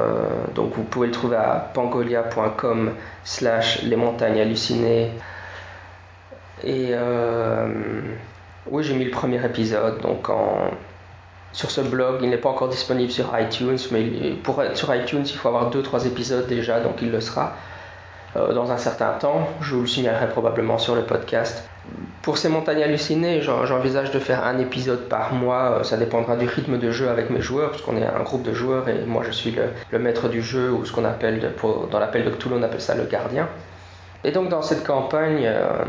donc vous pouvez le trouver à pangolia.com slash les montagnes hallucinées. Et oui, j'ai mis le premier épisode, donc sur ce blog. Il n'est pas encore disponible sur iTunes, mais pour être sur iTunes, il faut avoir 2-3 épisodes déjà, donc il le sera. Euh, dans un certain temps. Je vous le signalerai probablement sur le podcast. Pour ces montagnes hallucinées, j'envisage de faire un épisode par mois. Euh, ça dépendra du rythme de jeu avec mes joueurs, parce qu'on est un groupe de joueurs et moi je suis le, maître du jeu, ou ce qu'on appelle, dans l'appel de Cthulhu, on appelle ça le gardien. Et donc dans cette campagne, euh,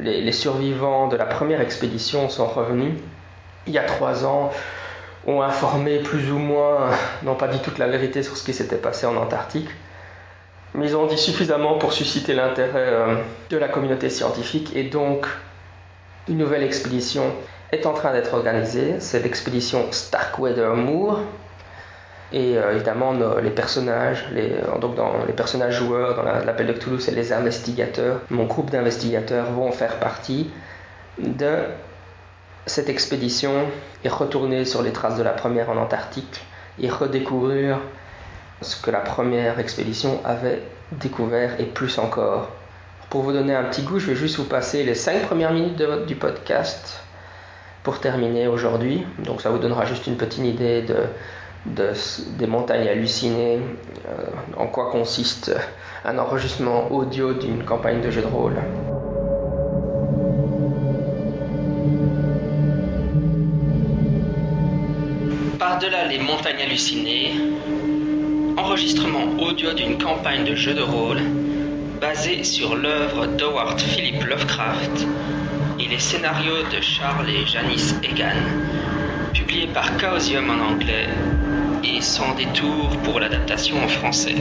les, survivants de la première expédition sont revenus il y a trois ans, ont informé plus ou moins, n'ont pas dit toute la vérité sur ce qui s'était passé en Antarctique mais ils ont dit suffisamment pour susciter l'intérêt euh, de la communauté scientifique et donc une nouvelle expédition est en train d'être organisée. C'est l'expédition Starkweather Moor. Et euh, évidemment, les personnages, les, euh, donc dans les personnages joueurs dans l'appel de Cthulhu, c'est les investigateurs. Mon groupe d'investigateurs vont faire partie de cette expédition et retourner sur les traces de la première en Antarctique et redécouvrir ce que la première expédition avait découvert et plus encore. Pour vous donner un petit goût, je vais juste vous passer les 5 premières minutes du podcast pour terminer aujourd'hui. Donc ça vous donnera juste une petite idée de, des montagnes hallucinées, euh, en quoi consiste un enregistrement audio d'une campagne de jeu de rôle. Par-delà les montagnes hallucinées, enregistrement audio d'une campagne de jeu de rôle basée sur l'œuvre d'Howard Philip Lovecraft et les scénarios de Charles et Janice Egan, publié par Chaosium en anglais et sans détour pour l'adaptation en français.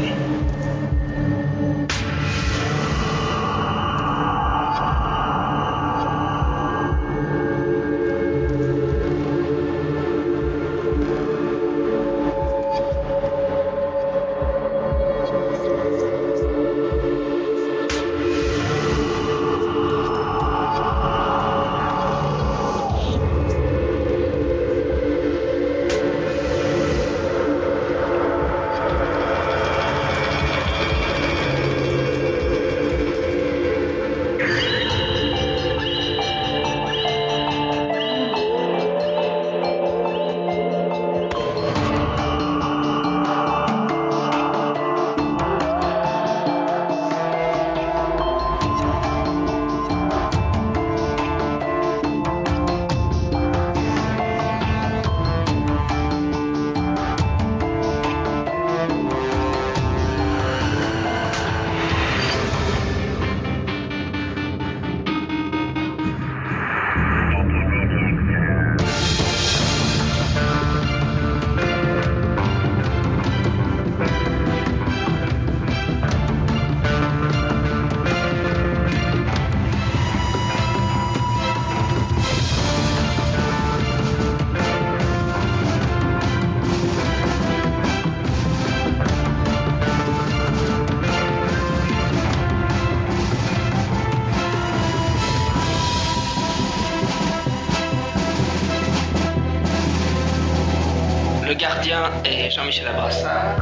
Le gardien est Jean-Michel Abrassard.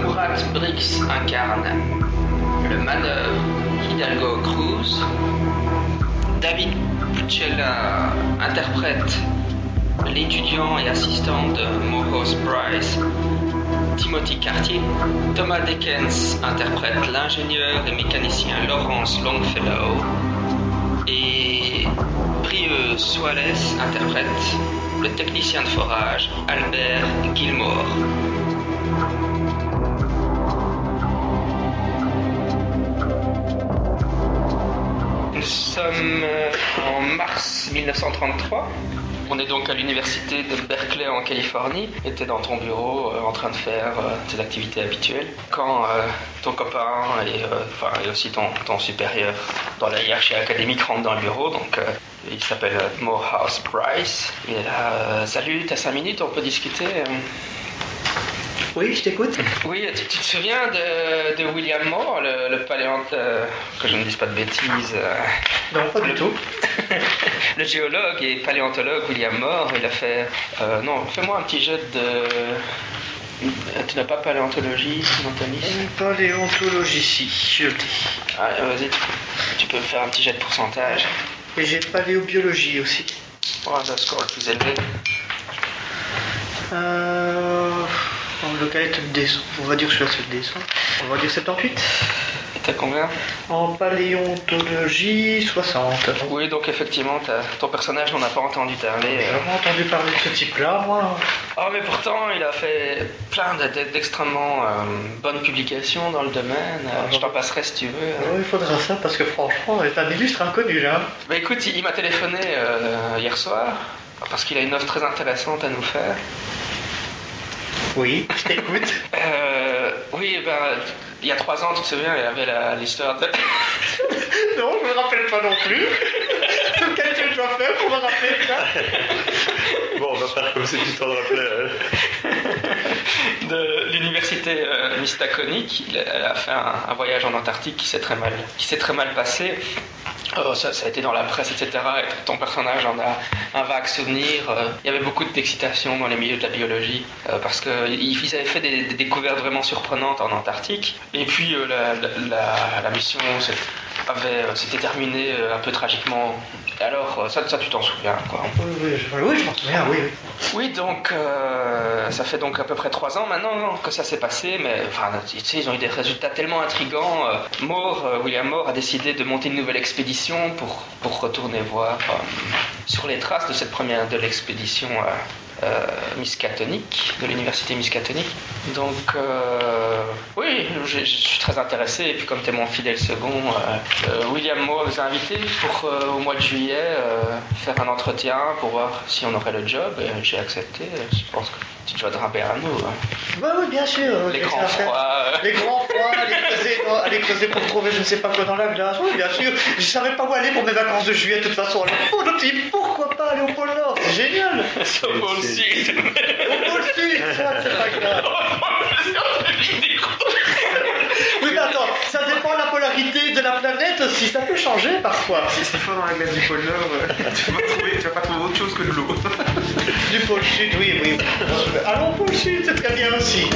Murat Brix incarne le manœuvre Hidalgo Cruz. David Puccella interprète l'étudiant et assistant de Mohos Bryce, Timothy Cartier. Thomas Dickens interprète l'ingénieur et mécanicien Lawrence Longfellow. Et Brieux Soales interprète le technicien de forage Albert Gilmore. Nous sommes euh, en mars 1933. On est donc à l'université de Berkeley en Californie. Tu étais dans ton bureau euh, en train de faire euh, tes activités habituelles. Quand ton copain et, aussi ton, ton supérieur dans la hiérarchie académique rentre dans le bureau, donc il s'appelle euh, Morehouse Bryce. Il est là, euh, salut, t'as 5 minutes, on peut discuter euh Oui, je t'écoute. Oui, tu, tu te souviens de, de William Moore, le, le paléontologue, que je ne dise pas de bêtises, euh, Non, pas du tout. le géologue et paléontologue William Moore, il a fait... euh, non, fais-moi un petit jet de... Euh, Tu n'as pas paléontologie, mentaliste Paléontologie, si, je le dis. Ah, vas-y, tu, tu peux faire un petit jet de pourcentage. Et j'ai paléobiologie aussi. Oh, le score le plus élevé. Euh... Est le descend On va dire que je suis à le descend. On va dire 78. T'as combien En paléontologie, 60. Oui, donc effectivement, ton personnage n'en a pas entendu parler. J'ai euh. jamais entendu parler de ce type-là, moi. Oh, mais pourtant, il a fait plein de- de- d'extrêmement euh, bonnes publications dans le domaine. Euh, je t'en passerai si tu veux. Ouais, il faudra ça parce que franchement, c'est un illustre inconnu, hein. Bah écoute, il, il m'a téléphoné euh, hier soir parce qu'il a une offre très intéressante à nous faire. Oui, je t'écoute. Euh, oui, ben, il y a trois ans, tu te souviens, il y avait la- l'histoire de... non, je me rappelle pas non plus. Sur quel tu dois faire pour me rappeler ça Bon, on va faire comme si tu t'en rappelais. hein. de l'université euh, Mystaconique. Il a, elle a fait un, un voyage en Antarctique qui s'est très mal, qui s'est très mal passé. Euh, ça, ça a été dans la presse, etc. Et ton personnage en a un vague souvenir. Euh, il y avait beaucoup d'excitation dans les milieux de la biologie euh, parce qu'ils ils avaient fait des, des découvertes vraiment surprenantes en Antarctique. Et puis euh, la, la- la- la mission euh, s'était terminée euh, un peu tragiquement. Et alors, ça, ça tu t'en souviens, quoi. Oui, oui, je, oui, je m'en souviens, oui, donc euh, ça fait donc à peu près trois ans maintenant que ça s'est passé, mais enfin, tu sais, ils ont eu des résultats tellement intrigants. Euh, Moore, euh, William Moore a décidé de monter une nouvelle expédition pour, retourner voir sur les traces de cette première de l'expédition euh, de l'université Miskatonic. Donc euh, oui, je, suis très intéressé, et puis comme mon fidèle second, euh, euh, William Moore nous a invités pour au mois de juillet faire un entretien pour voir si on aurait le job, et j'ai accepté. Je pense que tu te joindras bien à nous. hein. Bah oui, bien sûr. Les j'ai grands ça à faire. froids. euh. Les grands froids, aller creuser, dans- aller creuser pour trouver je ne sais pas quoi dans la glace. Oui, bien sûr. Je savais pas où aller pour mes vacances de juillet de toute façon. Alors, oh, suis dit, pourquoi pas aller au pôle Nord? C'est génial. Ça vaut le sud. Au pôle Sud, ça, c'est pas grave. Oui, mais attends, ça dépend de la polarité de la planète aussi. Ça peut changer parfois. Si c'est fort dans la glace du pôle Nord, euh, tu, vas trouver, tu vas pas trouver autre chose que de l'eau. Du Sud, oui, oui. Pôle Sud, c'est très bien aussi.